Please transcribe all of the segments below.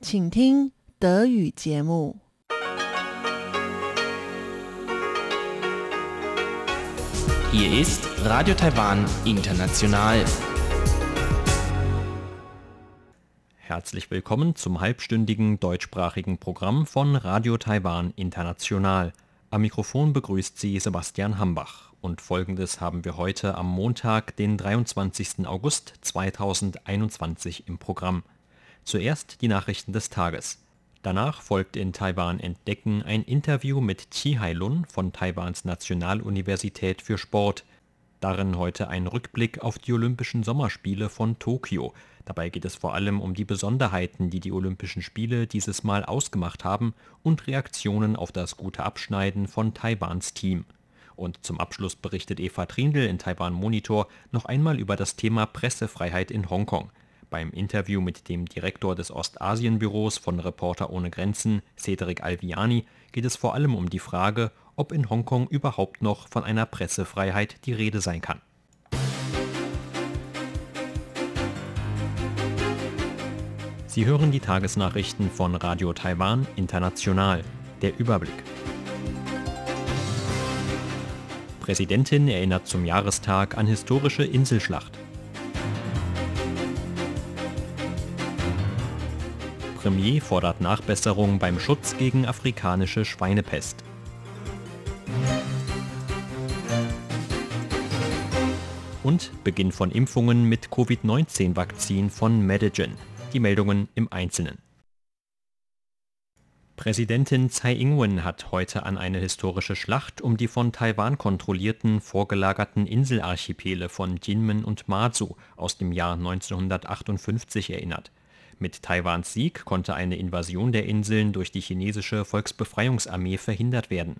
请听德语节目。 Hier ist Radio Taiwan International. Herzlich willkommen zum halbstündigen deutschsprachigen Programm von Radio Taiwan International. Am Mikrofon begrüßt Sie Sebastian Hambach. Und folgendes haben wir heute am Montag, den 23. August 2021 im Programm. Zuerst die Nachrichten des Tages. Danach folgt in Taiwan Entdecken ein Interview mit Chi Hailun von Taiwans Nationaluniversität für Sport. Darin heute ein Rückblick auf die Olympischen Sommerspiele von Tokio. Dabei geht es vor allem um die Besonderheiten, die die Olympischen Spiele dieses Mal ausgemacht haben und Reaktionen auf das gute Abschneiden von Taiwans Team. Und zum Abschluss berichtet Eva Trindl in Taiwan Monitor noch einmal über das Thema Pressefreiheit in Hongkong. Beim Interview mit dem Direktor des Ostasienbüros von Reporter ohne Grenzen, Cedric Alviani, geht es vor allem um die Frage, ob in Hongkong überhaupt noch von einer Pressefreiheit die Rede sein kann. Sie hören die Tagesnachrichten von Radio Taiwan International. Der Überblick. Präsidentin erinnert zum Jahrestag an historische Inselschlacht. Premier fordert Nachbesserung beim Schutz gegen afrikanische Schweinepest. Und Beginn von Impfungen mit Covid-19-Vakzin von Medigen. Die Meldungen im Einzelnen. Präsidentin Tsai Ing-wen hat heute an eine historische Schlacht um die von Taiwan kontrollierten vorgelagerten Inselarchipele von Jinmen und Matsu aus dem Jahr 1958 erinnert. Mit Taiwans Sieg konnte eine Invasion der Inseln durch die chinesische Volksbefreiungsarmee verhindert werden.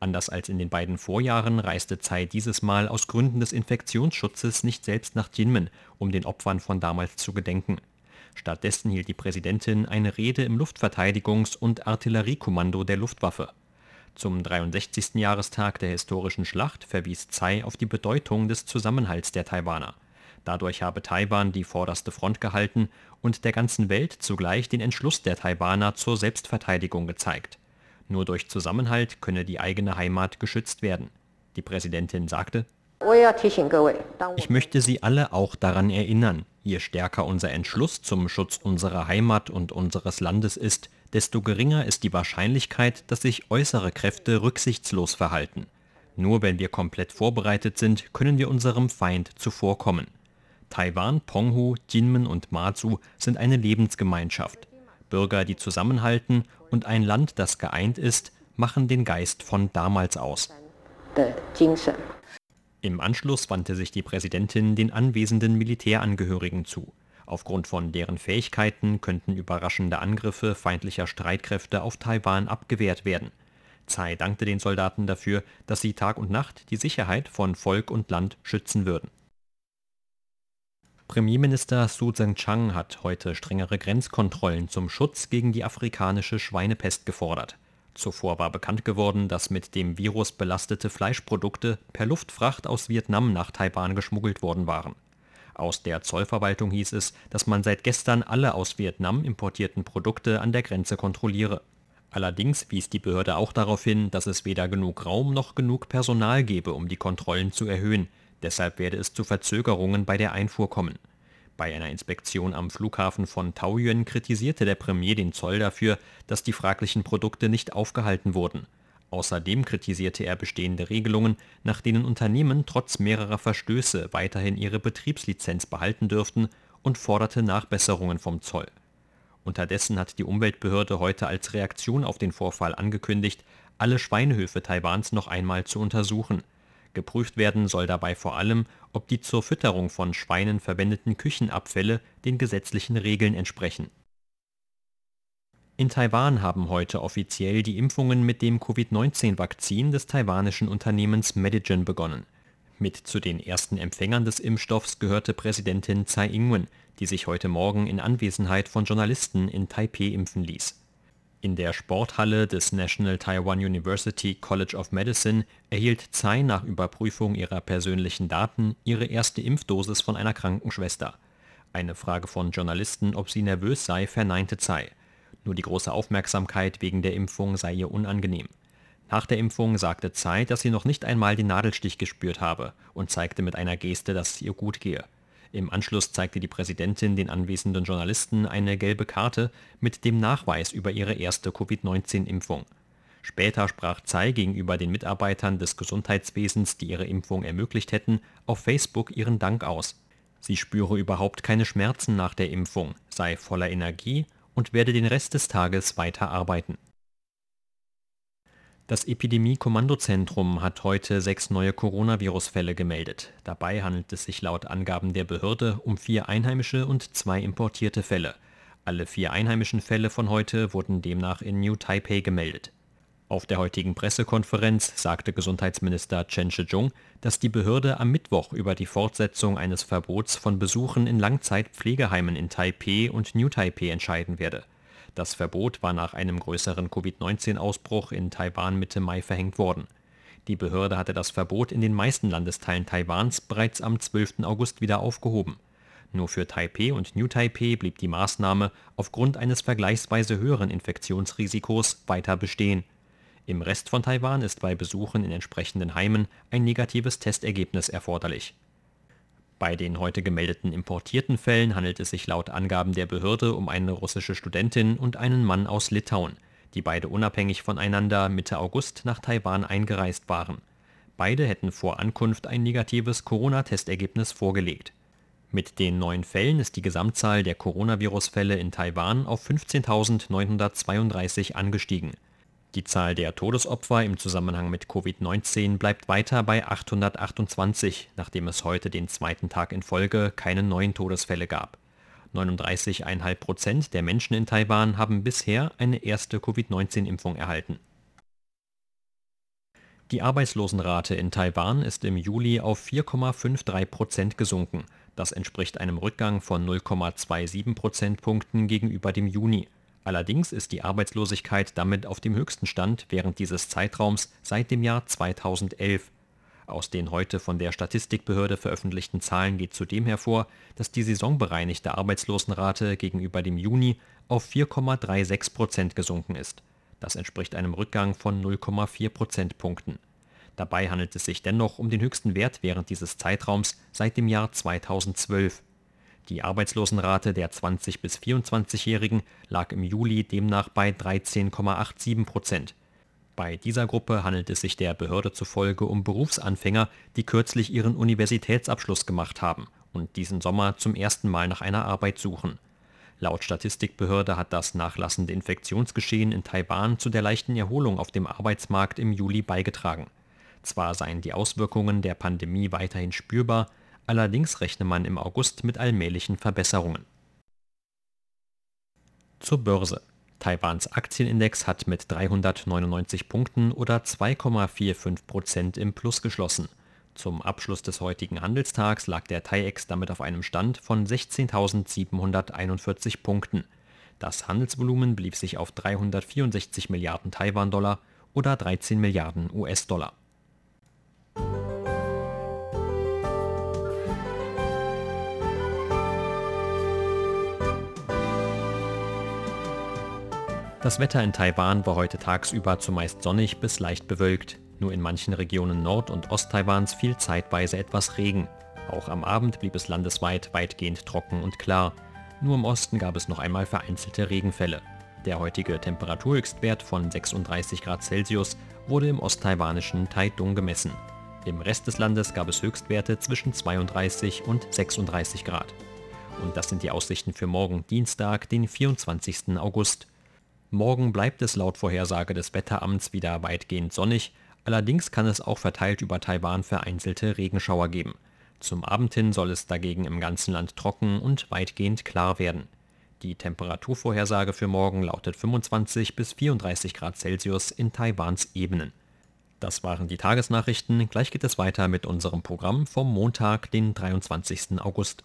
Anders als in den beiden Vorjahren reiste Tsai dieses Mal aus Gründen des Infektionsschutzes nicht selbst nach Jinmen, um den Opfern von damals zu gedenken. Stattdessen hielt die Präsidentin eine Rede im Luftverteidigungs- und Artilleriekommando der Luftwaffe. Zum 63. Jahrestag der historischen Schlacht verwies Tsai auf die Bedeutung des Zusammenhalts der Taiwaner. Dadurch habe Taiwan die vorderste Front gehalten und der ganzen Welt zugleich den Entschluss der Taiwaner zur Selbstverteidigung gezeigt. Nur durch Zusammenhalt könne die eigene Heimat geschützt werden. Die Präsidentin sagte, ich möchte Sie alle auch daran erinnern, je stärker unser Entschluss zum Schutz unserer Heimat und unseres Landes ist, desto geringer ist die Wahrscheinlichkeit, dass sich äußere Kräfte rücksichtslos verhalten. Nur wenn wir komplett vorbereitet sind, können wir unserem Feind zuvorkommen. Taiwan, Penghu, Jinmen und Matsu sind eine Lebensgemeinschaft. Bürger, die zusammenhalten und ein Land, das geeint ist, machen den Geist von damals aus. Im Anschluss wandte sich die Präsidentin den anwesenden Militärangehörigen zu. Aufgrund von deren Fähigkeiten könnten überraschende Angriffe feindlicher Streitkräfte auf Taiwan abgewehrt werden. Tsai dankte den Soldaten dafür, dass sie Tag und Nacht die Sicherheit von Volk und Land schützen würden. Premierminister Su Tseng-Chang hat heute strengere Grenzkontrollen zum Schutz gegen die afrikanische Schweinepest gefordert. Zuvor war bekannt geworden, dass mit dem Virus belastete Fleischprodukte per Luftfracht aus Vietnam nach Taiwan geschmuggelt worden waren. Aus der Zollverwaltung hieß es, dass man seit gestern alle aus Vietnam importierten Produkte an der Grenze kontrolliere. Allerdings wies die Behörde auch darauf hin, dass es weder genug Raum noch genug Personal gebe, um die Kontrollen zu erhöhen. Deshalb werde es zu Verzögerungen bei der Einfuhr kommen. Bei einer Inspektion am Flughafen von Taoyuan kritisierte der Premier den Zoll dafür, dass die fraglichen Produkte nicht aufgehalten wurden. Außerdem kritisierte er bestehende Regelungen, nach denen Unternehmen trotz mehrerer Verstöße weiterhin ihre Betriebslizenz behalten dürften und forderte Nachbesserungen vom Zoll. Unterdessen hat die Umweltbehörde heute als Reaktion auf den Vorfall angekündigt, alle Schweinehöfe Taiwans noch einmal zu untersuchen. Geprüft werden soll dabei vor allem, ob die zur Fütterung von Schweinen verwendeten Küchenabfälle den gesetzlichen Regeln entsprechen. In Taiwan haben heute offiziell die Impfungen mit dem Covid-19-Vakzin des taiwanischen Unternehmens Medigen begonnen. Mit zu den ersten Empfängern des Impfstoffs gehörte Präsidentin Tsai Ing-wen, die sich heute Morgen in Anwesenheit von Journalisten in Taipeh impfen ließ. In der Sporthalle des National Taiwan University College of Medicine erhielt Tsai nach Überprüfung ihrer persönlichen Daten ihre erste Impfdosis von einer Krankenschwester. Eine Frage von Journalisten, ob sie nervös sei, verneinte Tsai. Nur die große Aufmerksamkeit wegen der Impfung sei ihr unangenehm. Nach der Impfung sagte Tsai, dass sie noch nicht einmal den Nadelstich gespürt habe und zeigte mit einer Geste, dass es ihr gut gehe. Im Anschluss zeigte die Präsidentin den anwesenden Journalisten eine gelbe Karte mit dem Nachweis über ihre erste Covid-19-Impfung. Später sprach Tsai gegenüber den Mitarbeitern des Gesundheitswesens, die ihre Impfung ermöglicht hätten, auf Facebook ihren Dank aus. Sie spüre überhaupt keine Schmerzen nach der Impfung, sei voller Energie und werde den Rest des Tages weiter arbeiten. Das Epidemie-Kommandozentrum hat heute sechs neue Coronavirus-Fälle gemeldet. Dabei handelt es sich laut Angaben der Behörde um vier einheimische und zwei importierte Fälle. Alle vier einheimischen Fälle von heute wurden demnach in New Taipei gemeldet. Auf der heutigen Pressekonferenz sagte Gesundheitsminister Chen Shih-chung, dass die Behörde am Mittwoch über die Fortsetzung eines Verbots von Besuchen in Langzeitpflegeheimen in Taipei und New Taipei entscheiden werde. Das Verbot war nach einem größeren Covid-19-Ausbruch in Taiwan Mitte Mai verhängt worden. Die Behörde hatte das Verbot in den meisten Landesteilen Taiwans bereits am 12. August wieder aufgehoben. Nur für Taipei und New Taipei blieb die Maßnahme aufgrund eines vergleichsweise höheren Infektionsrisikos weiter bestehen. Im Rest von Taiwan ist bei Besuchen in entsprechenden Heimen ein negatives Testergebnis erforderlich bei den heute gemeldeten importierten Fällen handelt es sich laut Angaben der Behörde um eine russische Studentin und einen Mann aus Litauen, die beide unabhängig voneinander Mitte August nach Taiwan eingereist waren. Beide hätten vor Ankunft ein negatives Corona-Testergebnis vorgelegt. Mit den neuen Fällen ist die Gesamtzahl der Coronavirus-Fälle in Taiwan auf 15.932 angestiegen die Zahl der Todesopfer im Zusammenhang mit Covid-19 bleibt weiter bei 828, nachdem es heute den zweiten Tag in Folge keine neuen Todesfälle gab. 39,5 Prozent der Menschen in Taiwan haben bisher eine erste Covid-19-Impfung erhalten. Die Arbeitslosenrate in Taiwan ist im Juli auf 4,53 Prozent gesunken. Das entspricht einem Rückgang von 0,27 Prozentpunkten gegenüber dem Juni. Allerdings ist die Arbeitslosigkeit damit auf dem höchsten Stand während dieses Zeitraums seit dem Jahr 2011. Aus den heute von der Statistikbehörde veröffentlichten Zahlen geht zudem hervor, dass die saisonbereinigte Arbeitslosenrate gegenüber dem Juni auf 4,36 Prozent gesunken ist. Das entspricht einem Rückgang von 0,4 Prozentpunkten. Dabei handelt es sich dennoch um den höchsten Wert während dieses Zeitraums seit dem Jahr 2012. Die Arbeitslosenrate der 20 bis 24-Jährigen lag im Juli demnach bei 13,87 Prozent. Bei dieser Gruppe handelt es sich der Behörde zufolge um Berufsanfänger, die kürzlich ihren Universitätsabschluss gemacht haben und diesen Sommer zum ersten Mal nach einer Arbeit suchen. Laut Statistikbehörde hat das nachlassende Infektionsgeschehen in Taiwan zu der leichten Erholung auf dem Arbeitsmarkt im Juli beigetragen. Zwar seien die Auswirkungen der Pandemie weiterhin spürbar, Allerdings rechne man im August mit allmählichen Verbesserungen. Zur Börse. Taiwans Aktienindex hat mit 399 Punkten oder 2,45 Prozent im Plus geschlossen. Zum Abschluss des heutigen Handelstags lag der TAIEX damit auf einem Stand von 16.741 Punkten. Das Handelsvolumen blieb sich auf 364 Milliarden Taiwan-Dollar oder 13 Milliarden US-Dollar. Das Wetter in Taiwan war heute tagsüber zumeist sonnig bis leicht bewölkt. Nur in manchen Regionen Nord- und Ost-Taiwans fiel zeitweise etwas Regen. Auch am Abend blieb es landesweit weitgehend trocken und klar. Nur im Osten gab es noch einmal vereinzelte Regenfälle. Der heutige Temperaturhöchstwert von 36 Grad Celsius wurde im osttaiwanischen Taitung gemessen. Im Rest des Landes gab es Höchstwerte zwischen 32 und 36 Grad. Und das sind die Aussichten für morgen Dienstag, den 24. August. Morgen bleibt es laut Vorhersage des Wetteramts wieder weitgehend sonnig, allerdings kann es auch verteilt über Taiwan vereinzelte Regenschauer geben. Zum Abend hin soll es dagegen im ganzen Land trocken und weitgehend klar werden. Die Temperaturvorhersage für morgen lautet 25 bis 34 Grad Celsius in Taiwans Ebenen. Das waren die Tagesnachrichten. Gleich geht es weiter mit unserem Programm vom Montag, den 23. August.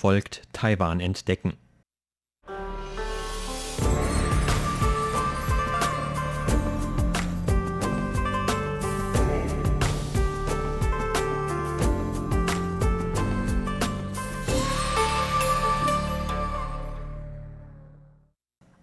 Folgt Taiwan entdecken.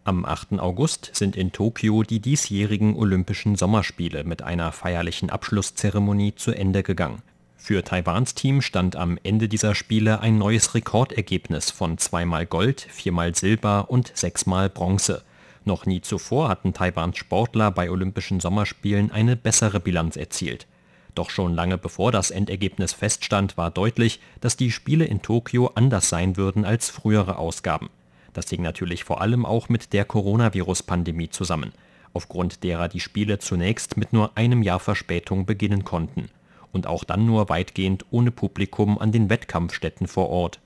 Am 8. August sind in Tokio die diesjährigen Olympischen Sommerspiele mit einer feierlichen Abschlusszeremonie zu Ende gegangen. Für Taiwans Team stand am Ende dieser Spiele ein neues Rekordergebnis von zweimal Gold, viermal Silber und sechsmal Bronze. Noch nie zuvor hatten Taiwans Sportler bei Olympischen Sommerspielen eine bessere Bilanz erzielt. Doch schon lange bevor das Endergebnis feststand, war deutlich, dass die Spiele in Tokio anders sein würden als frühere Ausgaben. Das hing natürlich vor allem auch mit der Coronavirus-Pandemie zusammen, aufgrund derer die Spiele zunächst mit nur einem Jahr Verspätung beginnen konnten und auch dann nur weitgehend ohne Publikum an den Wettkampfstätten vor Ort.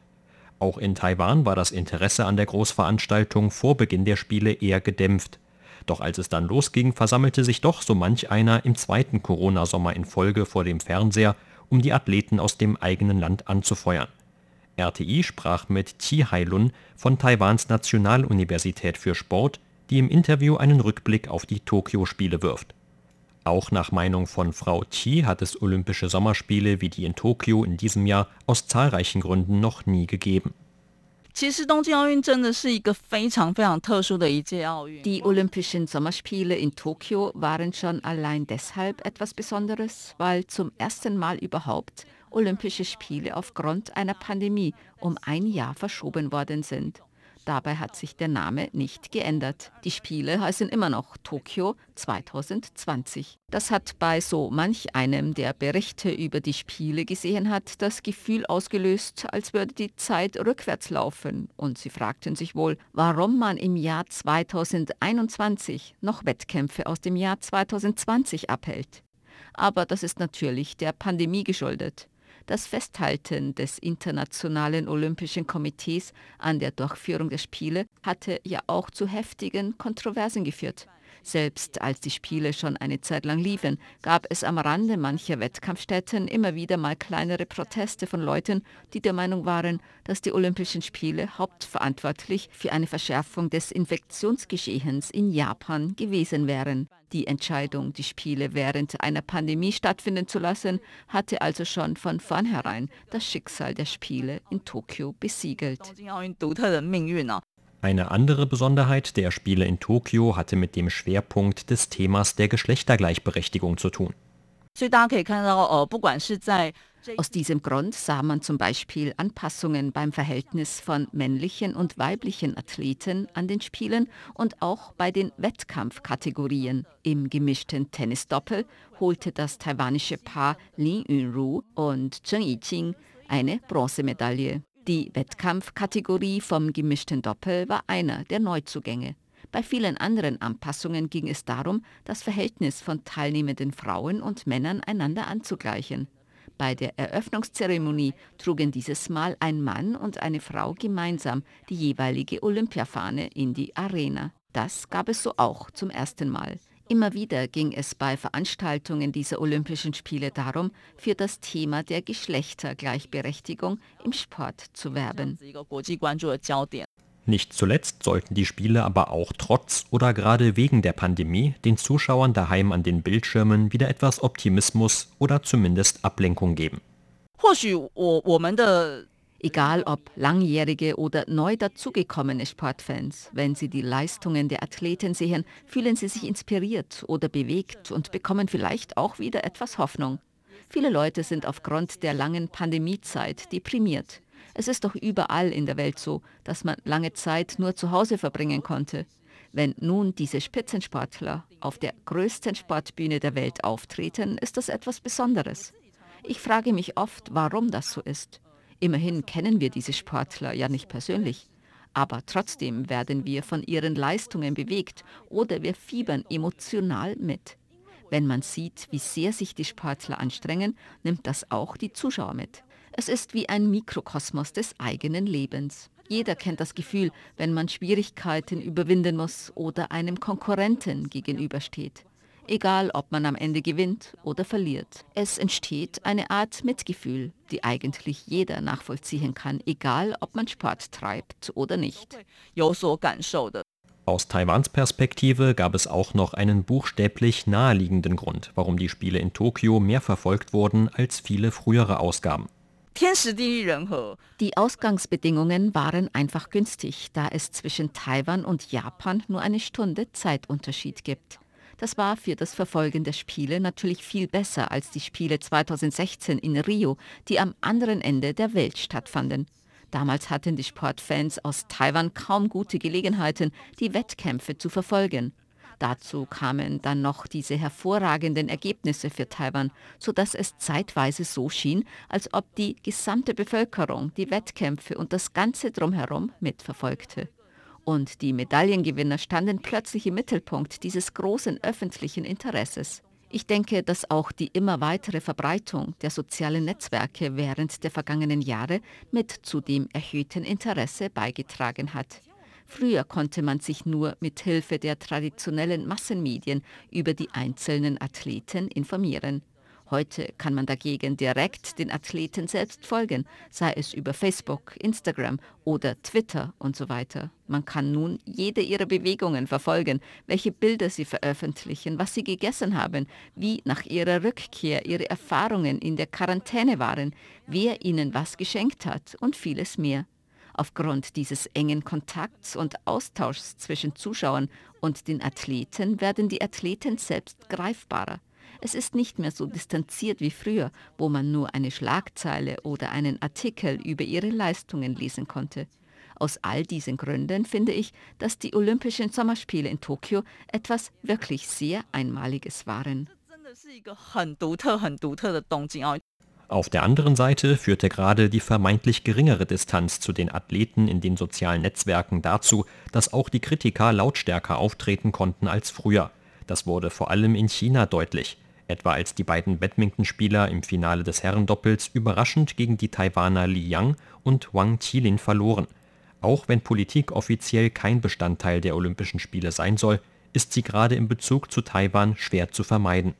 Auch in Taiwan war das Interesse an der Großveranstaltung vor Beginn der Spiele eher gedämpft. Doch als es dann losging, versammelte sich doch so manch einer im zweiten Corona-Sommer in Folge vor dem Fernseher, um die Athleten aus dem eigenen Land anzufeuern. RTI sprach mit Chi Hailun von Taiwans Nationaluniversität für Sport, die im Interview einen Rückblick auf die Tokio-Spiele wirft. Auch nach Meinung von Frau Chi hat es Olympische Sommerspiele wie die in Tokio in diesem Jahr aus zahlreichen Gründen noch nie gegeben. Die Olympischen Sommerspiele in Tokio waren schon allein deshalb etwas Besonderes, weil zum ersten Mal überhaupt Olympische Spiele aufgrund einer Pandemie um ein Jahr verschoben worden sind. Dabei hat sich der Name nicht geändert. Die Spiele heißen immer noch Tokio 2020. Das hat bei so manch einem, der Berichte über die Spiele gesehen hat, das Gefühl ausgelöst, als würde die Zeit rückwärts laufen. Und sie fragten sich wohl, warum man im Jahr 2021 noch Wettkämpfe aus dem Jahr 2020 abhält. Aber das ist natürlich der Pandemie geschuldet. Das Festhalten des Internationalen Olympischen Komitees an der Durchführung der Spiele hatte ja auch zu heftigen Kontroversen geführt. Selbst als die Spiele schon eine Zeit lang liefen, gab es am Rande mancher Wettkampfstätten immer wieder mal kleinere Proteste von Leuten, die der Meinung waren, dass die Olympischen Spiele hauptverantwortlich für eine Verschärfung des Infektionsgeschehens in Japan gewesen wären. Die Entscheidung, die Spiele während einer Pandemie stattfinden zu lassen, hatte also schon von vornherein das Schicksal der Spiele in Tokio besiegelt. Eine andere Besonderheit der Spiele in Tokio hatte mit dem Schwerpunkt des Themas der Geschlechtergleichberechtigung zu tun. Aus diesem Grund sah man zum Beispiel Anpassungen beim Verhältnis von männlichen und weiblichen Athleten an den Spielen und auch bei den Wettkampfkategorien. Im gemischten Tennisdoppel holte das taiwanische Paar Lin Yunru und Zheng Yijing eine Bronzemedaille. Die Wettkampfkategorie vom gemischten Doppel war einer der Neuzugänge. Bei vielen anderen Anpassungen ging es darum, das Verhältnis von teilnehmenden Frauen und Männern einander anzugleichen. Bei der Eröffnungszeremonie trugen dieses Mal ein Mann und eine Frau gemeinsam die jeweilige Olympiafahne in die Arena. Das gab es so auch zum ersten Mal. Immer wieder ging es bei Veranstaltungen dieser Olympischen Spiele darum, für das Thema der Geschlechtergleichberechtigung im Sport zu werben. Nicht zuletzt sollten die Spiele aber auch trotz oder gerade wegen der Pandemie den Zuschauern daheim an den Bildschirmen wieder etwas Optimismus oder zumindest Ablenkung geben. Egal ob langjährige oder neu dazugekommene Sportfans, wenn sie die Leistungen der Athleten sehen, fühlen sie sich inspiriert oder bewegt und bekommen vielleicht auch wieder etwas Hoffnung. Viele Leute sind aufgrund der langen Pandemiezeit deprimiert. Es ist doch überall in der Welt so, dass man lange Zeit nur zu Hause verbringen konnte. Wenn nun diese Spitzensportler auf der größten Sportbühne der Welt auftreten, ist das etwas Besonderes. Ich frage mich oft, warum das so ist. Immerhin kennen wir diese Sportler ja nicht persönlich. Aber trotzdem werden wir von ihren Leistungen bewegt oder wir fiebern emotional mit. Wenn man sieht, wie sehr sich die Sportler anstrengen, nimmt das auch die Zuschauer mit. Es ist wie ein Mikrokosmos des eigenen Lebens. Jeder kennt das Gefühl, wenn man Schwierigkeiten überwinden muss oder einem Konkurrenten gegenübersteht. Egal ob man am Ende gewinnt oder verliert. Es entsteht eine Art Mitgefühl, die eigentlich jeder nachvollziehen kann, egal ob man Sport treibt oder nicht. Aus Taiwans Perspektive gab es auch noch einen buchstäblich naheliegenden Grund, warum die Spiele in Tokio mehr verfolgt wurden als viele frühere Ausgaben. Die Ausgangsbedingungen waren einfach günstig, da es zwischen Taiwan und Japan nur eine Stunde Zeitunterschied gibt. Das war für das Verfolgen der Spiele natürlich viel besser als die Spiele 2016 in Rio, die am anderen Ende der Welt stattfanden. Damals hatten die Sportfans aus Taiwan kaum gute Gelegenheiten, die Wettkämpfe zu verfolgen. Dazu kamen dann noch diese hervorragenden Ergebnisse für Taiwan, sodass es zeitweise so schien, als ob die gesamte Bevölkerung die Wettkämpfe und das Ganze drumherum mitverfolgte. Und die Medaillengewinner standen plötzlich im Mittelpunkt dieses großen öffentlichen Interesses. Ich denke, dass auch die immer weitere Verbreitung der sozialen Netzwerke während der vergangenen Jahre mit zu dem erhöhten Interesse beigetragen hat. Früher konnte man sich nur mit Hilfe der traditionellen Massenmedien über die einzelnen Athleten informieren. Heute kann man dagegen direkt den Athleten selbst folgen, sei es über Facebook, Instagram oder Twitter und so weiter. Man kann nun jede ihrer Bewegungen verfolgen, welche Bilder sie veröffentlichen, was sie gegessen haben, wie nach ihrer Rückkehr ihre Erfahrungen in der Quarantäne waren, wer ihnen was geschenkt hat und vieles mehr. Aufgrund dieses engen Kontakts und Austauschs zwischen Zuschauern und den Athleten werden die Athleten selbst greifbarer. Es ist nicht mehr so distanziert wie früher, wo man nur eine Schlagzeile oder einen Artikel über ihre Leistungen lesen konnte. Aus all diesen Gründen finde ich, dass die Olympischen Sommerspiele in Tokio etwas wirklich sehr Einmaliges waren. Auf der anderen Seite führte gerade die vermeintlich geringere Distanz zu den Athleten in den sozialen Netzwerken dazu, dass auch die Kritiker lautstärker auftreten konnten als früher. Das wurde vor allem in China deutlich, etwa als die beiden Badmintonspieler im Finale des Herrendoppels überraschend gegen die Taiwaner Li Yang und Wang Qilin verloren. Auch wenn Politik offiziell kein Bestandteil der Olympischen Spiele sein soll, ist sie gerade in Bezug zu Taiwan schwer zu vermeiden.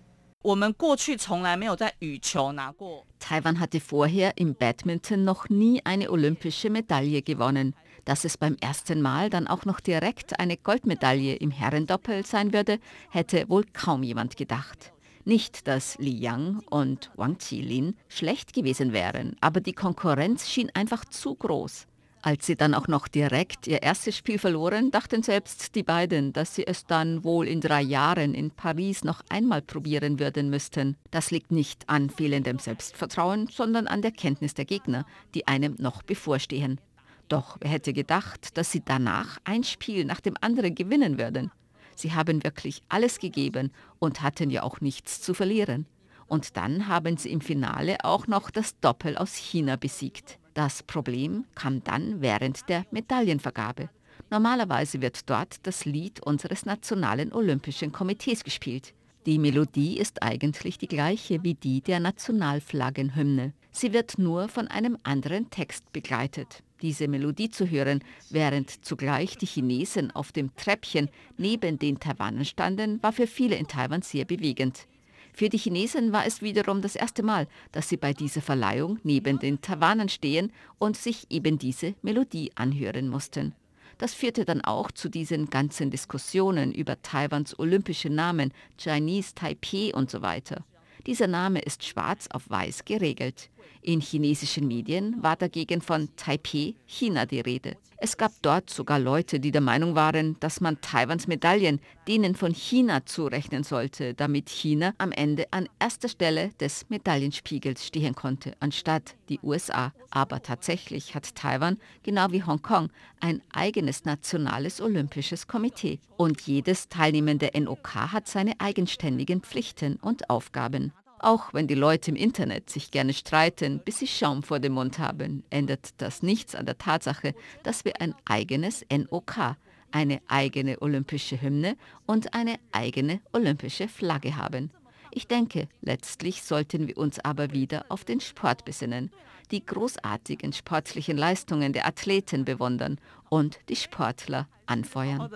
Taiwan hatte vorher im Badminton noch nie eine olympische Medaille gewonnen. Dass es beim ersten Mal dann auch noch direkt eine Goldmedaille im Herrendoppel sein würde, hätte wohl kaum jemand gedacht. Nicht, dass Li Yang und Wang Qilin schlecht gewesen wären, aber die Konkurrenz schien einfach zu groß. Als sie dann auch noch direkt ihr erstes Spiel verloren, dachten selbst die beiden, dass sie es dann wohl in drei Jahren in Paris noch einmal probieren würden müssten. Das liegt nicht an fehlendem Selbstvertrauen, sondern an der Kenntnis der Gegner, die einem noch bevorstehen. Doch wer hätte gedacht, dass sie danach ein Spiel nach dem anderen gewinnen würden? Sie haben wirklich alles gegeben und hatten ja auch nichts zu verlieren. Und dann haben sie im Finale auch noch das Doppel aus China besiegt. Das Problem kam dann während der Medaillenvergabe. Normalerweise wird dort das Lied unseres Nationalen Olympischen Komitees gespielt. Die Melodie ist eigentlich die gleiche wie die der Nationalflaggenhymne. Sie wird nur von einem anderen Text begleitet. Diese Melodie zu hören, während zugleich die Chinesen auf dem Treppchen neben den Taiwanern standen, war für viele in Taiwan sehr bewegend. Für die Chinesen war es wiederum das erste Mal, dass sie bei dieser Verleihung neben den Taiwanern stehen und sich eben diese Melodie anhören mussten. Das führte dann auch zu diesen ganzen Diskussionen über Taiwans olympische Namen, Chinese Taipei und so weiter. Dieser Name ist schwarz auf weiß geregelt. In chinesischen Medien war dagegen von Taipei, China die Rede. Es gab dort sogar Leute, die der Meinung waren, dass man Taiwans Medaillen denen von China zurechnen sollte, damit China am Ende an erster Stelle des Medaillenspiegels stehen konnte, anstatt die USA. Aber tatsächlich hat Taiwan, genau wie Hongkong, ein eigenes nationales olympisches Komitee. Und jedes teilnehmende NOK hat seine eigenständigen Pflichten und Aufgaben. Auch wenn die Leute im Internet sich gerne streiten, bis sie Schaum vor dem Mund haben, ändert das nichts an der Tatsache, dass wir ein eigenes NOK, eine eigene olympische Hymne und eine eigene olympische Flagge haben. Ich denke, letztlich sollten wir uns aber wieder auf den Sport besinnen, die großartigen sportlichen Leistungen der Athleten bewundern und die Sportler anfeuern.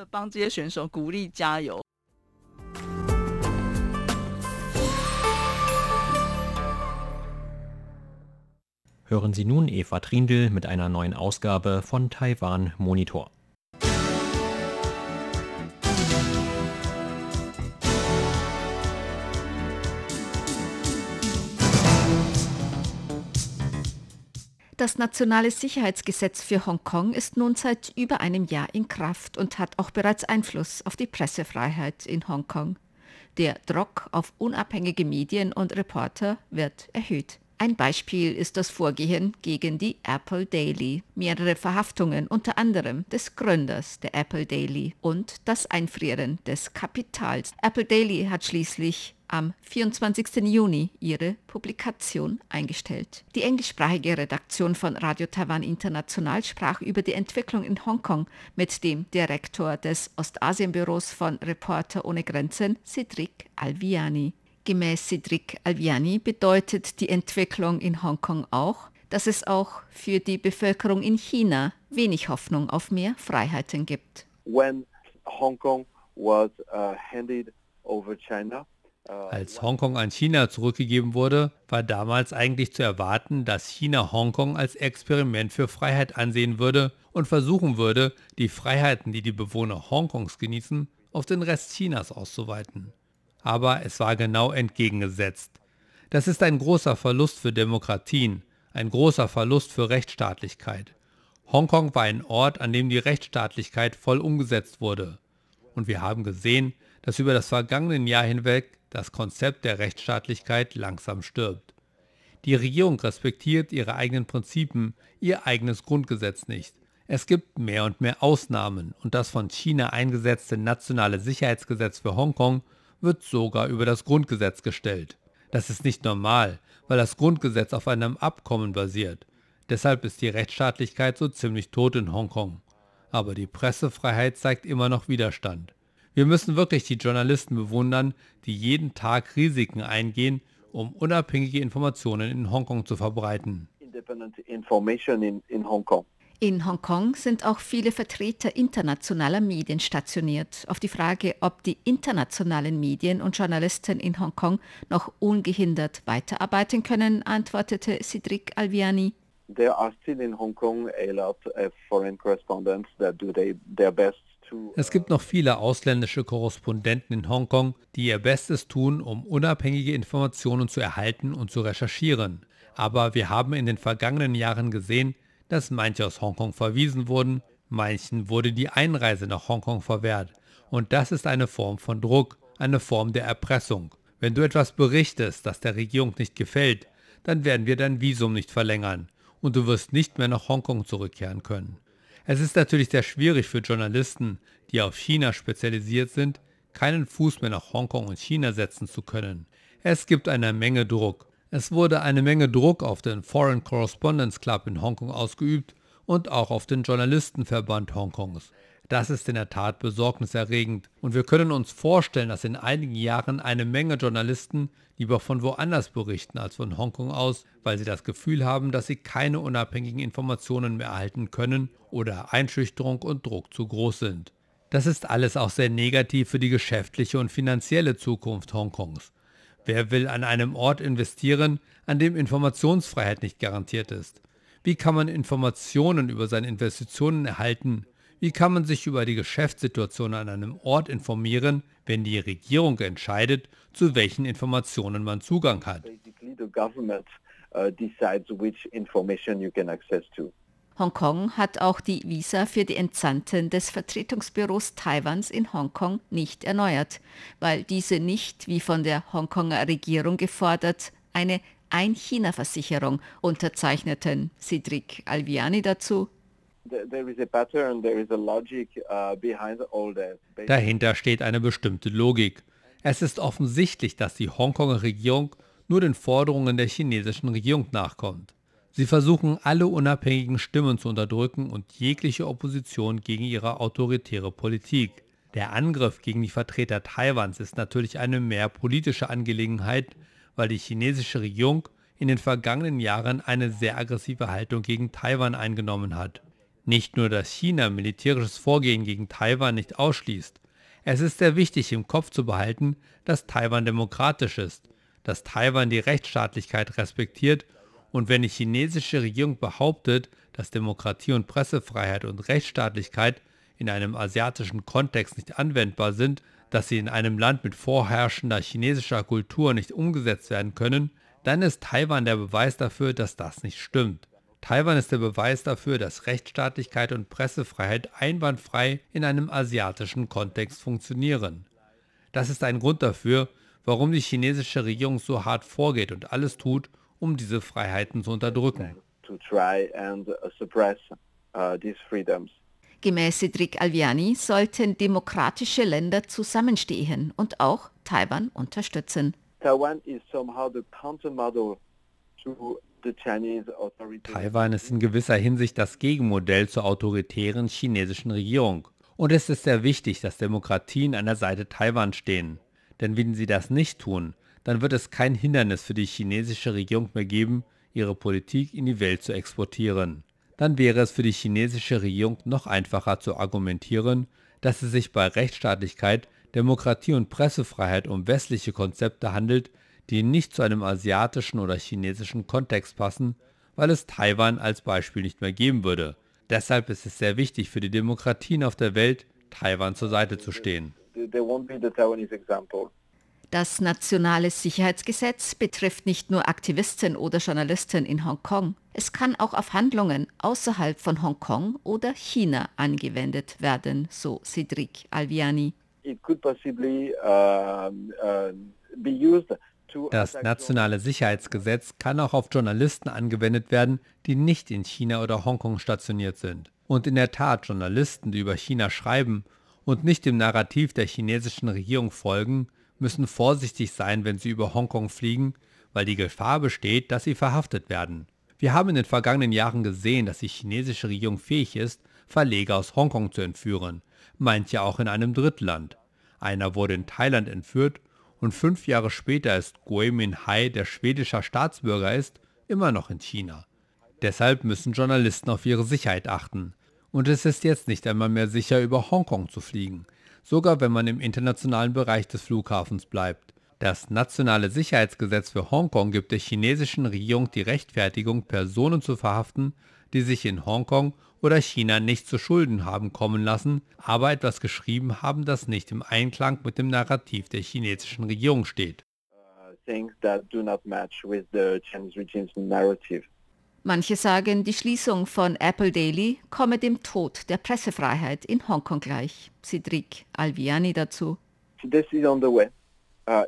Hören Sie nun Eva Trindl mit einer neuen Ausgabe von Taiwan Monitor. Das nationale Sicherheitsgesetz für Hongkong ist nun seit über einem Jahr in Kraft und hat auch bereits Einfluss auf die Pressefreiheit in Hongkong. Der Druck auf unabhängige Medien und Reporter wird erhöht. Ein Beispiel ist das Vorgehen gegen die Apple Daily, mehrere Verhaftungen unter anderem des Gründers der Apple Daily und das Einfrieren des Kapitals. Apple Daily hat schließlich am 24. Juni ihre Publikation eingestellt. Die englischsprachige Redaktion von Radio Taiwan International sprach über die Entwicklung in Hongkong mit dem Direktor des Ostasienbüros von Reporter ohne Grenzen, Cedric Alviani. Gemäß Cedric Alviani bedeutet die Entwicklung in Hongkong auch, dass es auch für die Bevölkerung in China wenig Hoffnung auf mehr Freiheiten gibt. When Hong Kong was uh, handed over China, uh, als Hongkong an China zurückgegeben wurde, war damals eigentlich zu erwarten, dass China Hongkong als Experiment für Freiheit ansehen würde und versuchen würde, die Freiheiten, die die Bewohner Hongkongs genießen, auf den Rest Chinas auszuweiten aber es war genau entgegengesetzt. Das ist ein großer Verlust für Demokratien, ein großer Verlust für Rechtsstaatlichkeit. Hongkong war ein Ort, an dem die Rechtsstaatlichkeit voll umgesetzt wurde. Und wir haben gesehen, dass über das vergangene Jahr hinweg das Konzept der Rechtsstaatlichkeit langsam stirbt. Die Regierung respektiert ihre eigenen Prinzipien, ihr eigenes Grundgesetz nicht. Es gibt mehr und mehr Ausnahmen und das von China eingesetzte nationale Sicherheitsgesetz für Hongkong wird sogar über das Grundgesetz gestellt. Das ist nicht normal, weil das Grundgesetz auf einem Abkommen basiert. Deshalb ist die Rechtsstaatlichkeit so ziemlich tot in Hongkong. Aber die Pressefreiheit zeigt immer noch Widerstand. Wir müssen wirklich die Journalisten bewundern, die jeden Tag Risiken eingehen, um unabhängige Informationen in Hongkong zu verbreiten. Independent information in, in Hong. In Hongkong sind auch viele Vertreter internationaler Medien stationiert. Auf die Frage, ob die internationalen Medien und Journalisten in Hongkong noch ungehindert weiterarbeiten können, antwortete Cedric Alviani. There are still in Hong Kong a lot of foreign correspondents that do their best es gibt noch viele ausländische Korrespondenten in Hongkong, die ihr Bestes tun, um unabhängige Informationen zu erhalten und zu recherchieren. Aber wir haben in den vergangenen Jahren gesehen, dass manche aus Hongkong verwiesen wurden, manchen wurde die Einreise nach Hongkong verwehrt. Und das ist eine Form von Druck, eine Form der Erpressung. Wenn du etwas berichtest, das der Regierung nicht gefällt, dann werden wir dein Visum nicht verlängern und du wirst nicht mehr nach Hongkong zurückkehren können. Es ist natürlich sehr schwierig für Journalisten, die auf China spezialisiert sind, keinen Fuß mehr nach Hongkong und China setzen zu können. Es gibt eine Menge Druck es wurde eine Menge Druck auf den Foreign Correspondence Club in Hongkong ausgeübt und auch auf den Journalistenverband Hongkongs. Das ist in der Tat besorgniserregend und wir können uns vorstellen, dass in einigen Jahren eine Menge Journalisten lieber von woanders berichten als von Hongkong aus, weil sie das Gefühl haben, dass sie keine unabhängigen Informationen mehr erhalten können oder Einschüchterung und Druck zu groß sind. Das ist alles auch sehr negativ für die geschäftliche und finanzielle Zukunft Hongkongs. Wer will an einem Ort investieren, an dem Informationsfreiheit nicht garantiert ist? Wie kann man Informationen über seine Investitionen erhalten? Wie kann man sich über die Geschäftssituation an einem Ort informieren, wenn die Regierung entscheidet, zu welchen Informationen man Zugang hat? Hongkong hat auch die Visa für die Entsandten des Vertretungsbüros Taiwans in Hongkong nicht erneuert, weil diese nicht, wie von der Hongkonger Regierung gefordert, eine Ein-China-Versicherung unterzeichneten. Cedric Alviani dazu. Uh, Dahinter steht eine bestimmte Logik. Es ist offensichtlich, dass die Hongkonger Regierung nur den Forderungen der chinesischen Regierung nachkommt. Sie versuchen alle unabhängigen Stimmen zu unterdrücken und jegliche Opposition gegen ihre autoritäre Politik. Der Angriff gegen die Vertreter Taiwans ist natürlich eine mehr politische Angelegenheit, weil die chinesische Regierung in den vergangenen Jahren eine sehr aggressive Haltung gegen Taiwan eingenommen hat. Nicht nur, dass China militärisches Vorgehen gegen Taiwan nicht ausschließt, es ist sehr wichtig im Kopf zu behalten, dass Taiwan demokratisch ist, dass Taiwan die Rechtsstaatlichkeit respektiert Und wenn die chinesische Regierung behauptet, dass Demokratie und Pressefreiheit und Rechtsstaatlichkeit in einem asiatischen Kontext nicht anwendbar sind, dass sie in einem Land mit vorherrschender chinesischer Kultur nicht umgesetzt werden können, dann ist Taiwan der Beweis dafür, dass das nicht stimmt. Taiwan ist der Beweis dafür, dass Rechtsstaatlichkeit und Pressefreiheit einwandfrei in einem asiatischen Kontext funktionieren. Das ist ein Grund dafür, warum die chinesische Regierung so hart vorgeht und alles tut, um diese Freiheiten zu unterdrücken. Uh, Gemäß Cedric Alviani sollten demokratische Länder zusammenstehen und auch Taiwan unterstützen. Taiwan is somehow the countermodel to Taiwan ist in gewisser Hinsicht das Gegenmodell zur autoritären chinesischen Regierung. Und es ist sehr wichtig, dass Demokratien an der Seite Taiwans stehen. Denn wenn sie das nicht tun, dann wird es kein Hindernis für die chinesische Regierung mehr geben, ihre Politik in die Welt zu exportieren. Dann wäre es für die chinesische Regierung noch einfacher zu argumentieren, dass es sich bei Rechtsstaatlichkeit, Demokratie und Pressefreiheit um westliche Konzepte handelt, die nicht zu einem asiatischen oder chinesischen Kontext passen, weil es Taiwan als Beispiel nicht mehr geben würde. Deshalb ist es sehr wichtig für die Demokratien auf der Welt, Taiwan zur Seite zu stehen. Das nationale Sicherheitsgesetz betrifft nicht nur Aktivisten oder Journalisten in Hongkong. Es kann auch auf Handlungen außerhalb von Hongkong oder China angewendet werden, so Cedric Alviani. Das nationale Sicherheitsgesetz kann auch auf Journalisten angewendet werden, die nicht in China oder Hongkong stationiert sind. Und in der Tat, Journalisten, die über China schreiben und nicht dem Narrativ der chinesischen Regierung folgen, müssen vorsichtig sein, wenn sie über Hongkong fliegen, weil die Gefahr besteht, dass sie verhaftet werden. Wir haben in den vergangenen Jahren gesehen, dass die chinesische Regierung fähig ist, Verleger aus Hongkong zu entführen, manche auch in einem Drittland. Einer wurde in Thailand entführt und fünf Jahre später ist Gui Minhai, der schwedischer Staatsbürger ist, immer noch in China. Deshalb müssen Journalisten auf ihre Sicherheit achten. Und es ist jetzt nicht einmal mehr sicher, über Hongkong zu fliegen sogar wenn man im internationalen Bereich des Flughafens bleibt. Das nationale Sicherheitsgesetz für Hongkong gibt der chinesischen Regierung die Rechtfertigung, Personen zu verhaften, die sich in Hongkong oder China nicht zu Schulden haben kommen lassen, aber etwas geschrieben haben, das nicht im Einklang mit dem Narrativ der chinesischen Regierung steht. Uh, Manche sagen, die Schließung von Apple Daily komme dem Tod der Pressefreiheit in Hongkong gleich. Cedric Alviani dazu. Uh,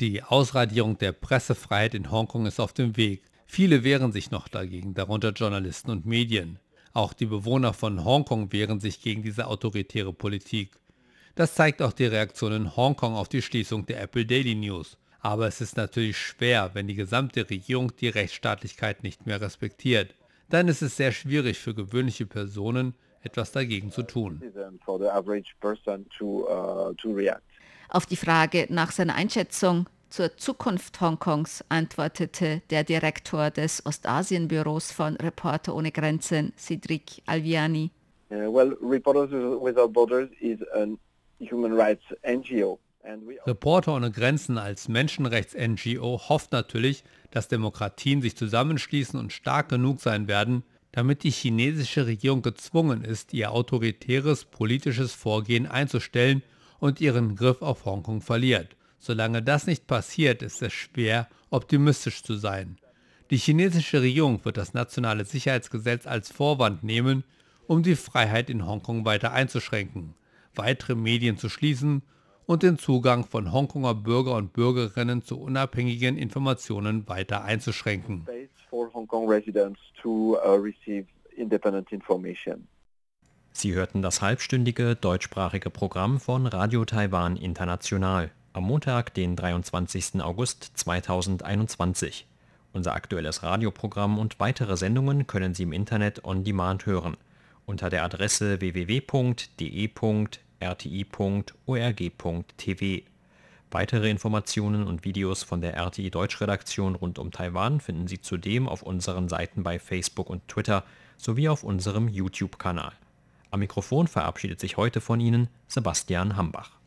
die Ausradierung der Pressefreiheit in Hongkong ist auf dem Weg. Viele wehren sich noch dagegen, darunter Journalisten und Medien. Auch die Bewohner von Hongkong wehren sich gegen diese autoritäre Politik. Das zeigt auch die Reaktion in Hongkong auf die Schließung der Apple Daily News. Aber es ist natürlich schwer, wenn die gesamte Regierung die Rechtsstaatlichkeit nicht mehr respektiert. Dann ist es sehr schwierig für gewöhnliche Personen, etwas dagegen zu tun. Auf die Frage nach seiner Einschätzung zur Zukunft Hongkongs antwortete der Direktor des Ostasienbüros von Reporter ohne Grenzen, Cedric Alviani. Uh, well, Reporters Without Borders is a human rights NGO. Reporter ohne Grenzen als Menschenrechts-NGO hofft natürlich, dass Demokratien sich zusammenschließen und stark genug sein werden, damit die chinesische Regierung gezwungen ist, ihr autoritäres politisches Vorgehen einzustellen und ihren Griff auf Hongkong verliert. Solange das nicht passiert, ist es schwer, optimistisch zu sein. Die chinesische Regierung wird das nationale Sicherheitsgesetz als Vorwand nehmen, um die Freiheit in Hongkong weiter einzuschränken, weitere Medien zu schließen und den Zugang von Hongkonger Bürger und Bürgerinnen zu unabhängigen Informationen weiter einzuschränken. Uh, Sie hörten das halbstündige deutschsprachige Programm von Radio Taiwan International am Montag, den 23. August 2021. Unser aktuelles Radioprogramm und weitere Sendungen können Sie im Internet on demand hören unter der Adresse www.de rti.org.tv. Weitere Informationen und Videos von der RTI Deutschredaktion rund um Taiwan finden Sie zudem auf unseren Seiten bei Facebook und Twitter sowie auf unserem YouTube-Kanal. Am Mikrofon verabschiedet sich heute von Ihnen Sebastian Hambach.